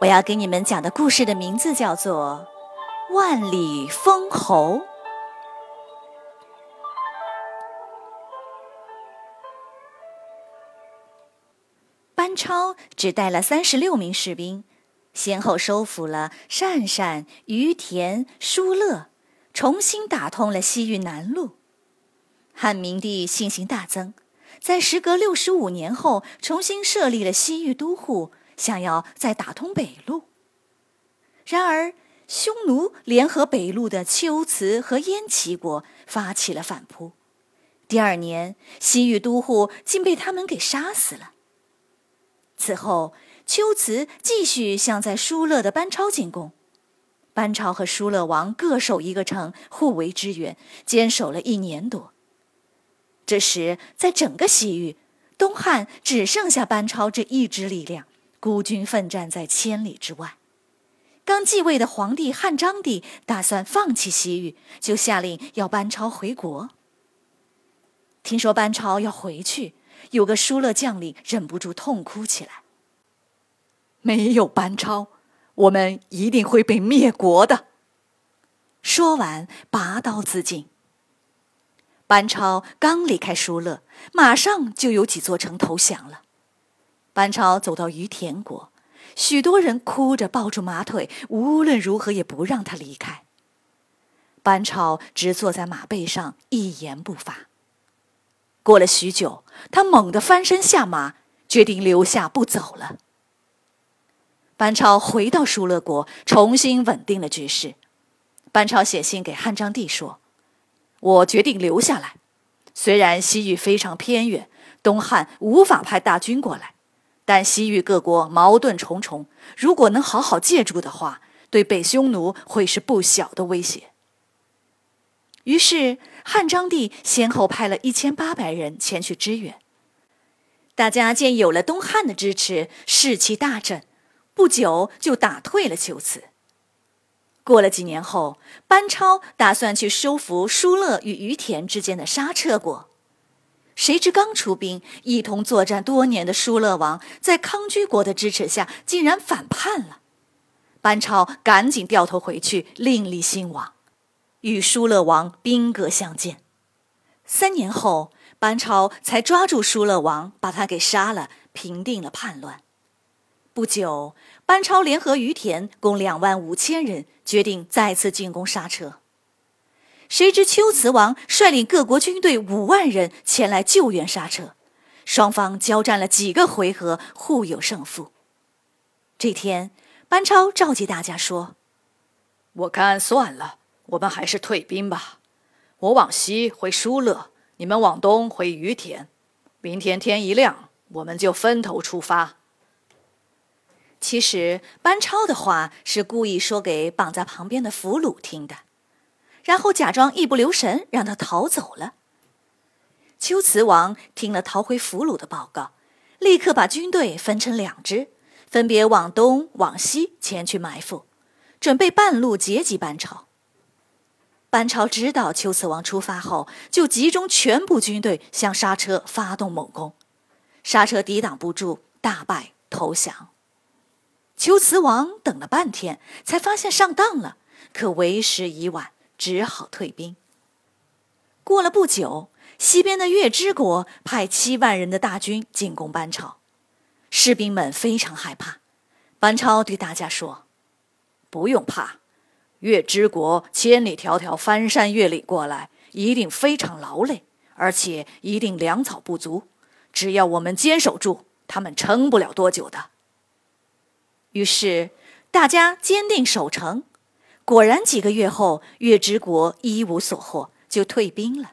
我要给你们讲的故事的名字叫做《万里封侯》。班超只带了三十六名士兵，先后收复了鄯善、于田、疏勒，重新打通了西域南路。汉明帝信心大增，在时隔六十五年后，重新设立了西域都护。想要再打通北路，然而匈奴联合北路的龟兹和燕齐国发起了反扑。第二年，西域都护竟被他们给杀死了。此后，龟兹继续向在疏勒的班超进攻，班超和疏勒王各守一个城，互为支援，坚守了一年多。这时，在整个西域，东汉只剩下班超这一支力量。孤军奋战在千里之外，刚继位的皇帝汉章帝打算放弃西域，就下令要班超回国。听说班超要回去，有个疏勒将领忍不住痛哭起来：“没有班超，我们一定会被灭国的。”说完，拔刀自尽。班超刚离开疏勒，马上就有几座城投降了。班超走到于田国，许多人哭着抱住马腿，无论如何也不让他离开。班超只坐在马背上，一言不发。过了许久，他猛地翻身下马，决定留下不走了。班超回到疏勒国，重新稳定了局势。班超写信给汉章帝说：“我决定留下来，虽然西域非常偏远，东汉无法派大军过来。”但西域各国矛盾重重，如果能好好借助的话，对北匈奴会是不小的威胁。于是汉章帝先后派了一千八百人前去支援。大家见有了东汉的支持，士气大振，不久就打退了龟兹。过了几年后，班超打算去收服疏勒与于田之间的沙彻国。谁知刚出兵，一同作战多年的疏勒王在康居国的支持下，竟然反叛了。班超赶紧掉头回去，另立新王，与疏勒王兵戈相见。三年后，班超才抓住疏勒王，把他给杀了，平定了叛乱。不久，班超联合于田共两万五千人，决定再次进攻沙车。谁知龟兹王率领各国军队五万人前来救援刹车，双方交战了几个回合，互有胜负。这天，班超召集大家说：“我看算了，我们还是退兵吧。我往西回疏勒，你们往东回于田。明天天一亮，我们就分头出发。”其实，班超的话是故意说给绑在旁边的俘虏听的。然后假装一不留神，让他逃走了。龟兹王听了逃回俘虏的报告，立刻把军队分成两支，分别往东、往西前去埋伏，准备半路截击班超。班超知道龟兹王出发后，就集中全部军队向刹车发动猛攻，刹车抵挡不住，大败投降。龟兹王等了半天，才发现上当了，可为时已晚。只好退兵。过了不久，西边的月之国派七万人的大军进攻班超，士兵们非常害怕。班超对大家说：“不用怕，月之国千里迢迢翻山越岭过来，一定非常劳累，而且一定粮草不足。只要我们坚守住，他们撑不了多久的。”于是大家坚定守城。果然，几个月后，月之国一无所获，就退兵了。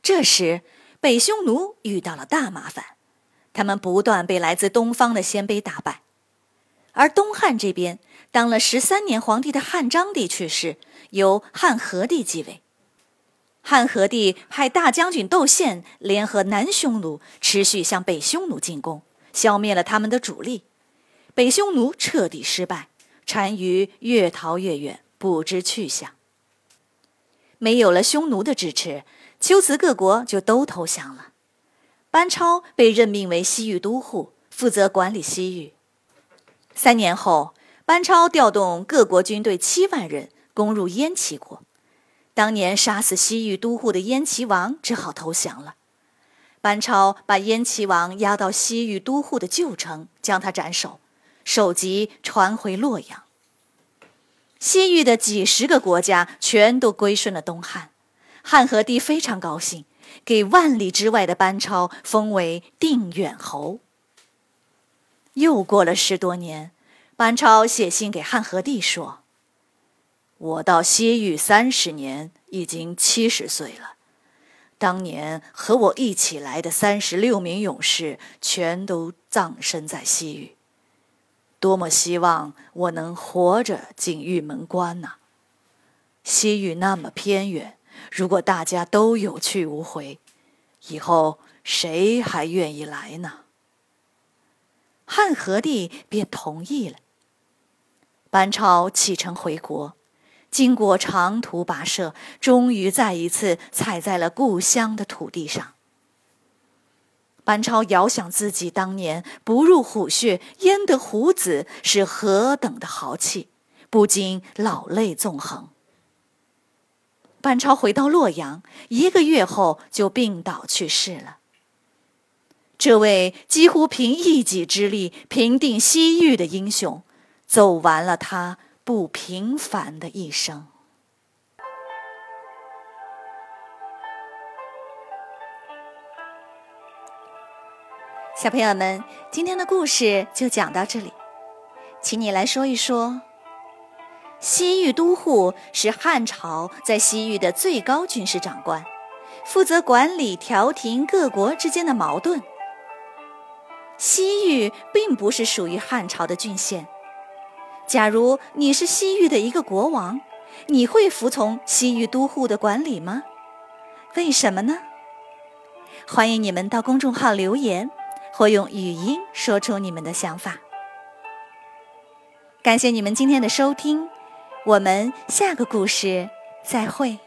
这时，北匈奴遇到了大麻烦，他们不断被来自东方的鲜卑打败，而东汉这边当了十三年皇帝的汉章帝去世，由汉和帝继位。汉和帝派大将军窦宪联合南匈奴，持续向北匈奴进攻，消灭了他们的主力。北匈奴彻底失败，单于越逃越远，不知去向。没有了匈奴的支持，龟兹各国就都投降了。班超被任命为西域都护，负责管理西域。三年后，班超调动各国军队七万人攻入燕齐国。当年杀死西域都护的燕齐王只好投降了。班超把燕齐王押到西域都护的旧城，将他斩首，首级传回洛阳。西域的几十个国家全都归顺了东汉，汉和帝非常高兴，给万里之外的班超封为定远侯。又过了十多年，班超写信给汉和帝说。我到西域三十年，已经七十岁了。当年和我一起来的三十六名勇士，全都葬身在西域。多么希望我能活着进玉门关呐！西域那么偏远，如果大家都有去无回，以后谁还愿意来呢？汉和帝便同意了。班超启程回国。经过长途跋涉，终于再一次踩在了故乡的土地上。班超遥想自己当年不入虎穴焉得虎子是何等的豪气，不禁老泪纵横。班超回到洛阳，一个月后就病倒去世了。这位几乎凭一己之力平定西域的英雄，走完了他。不平凡的一生。小朋友们，今天的故事就讲到这里，请你来说一说，西域都护是汉朝在西域的最高军事长官，负责管理调停各国之间的矛盾。西域并不是属于汉朝的郡县。假如你是西域的一个国王，你会服从西域都护的管理吗？为什么呢？欢迎你们到公众号留言，或用语音说出你们的想法。感谢你们今天的收听，我们下个故事再会。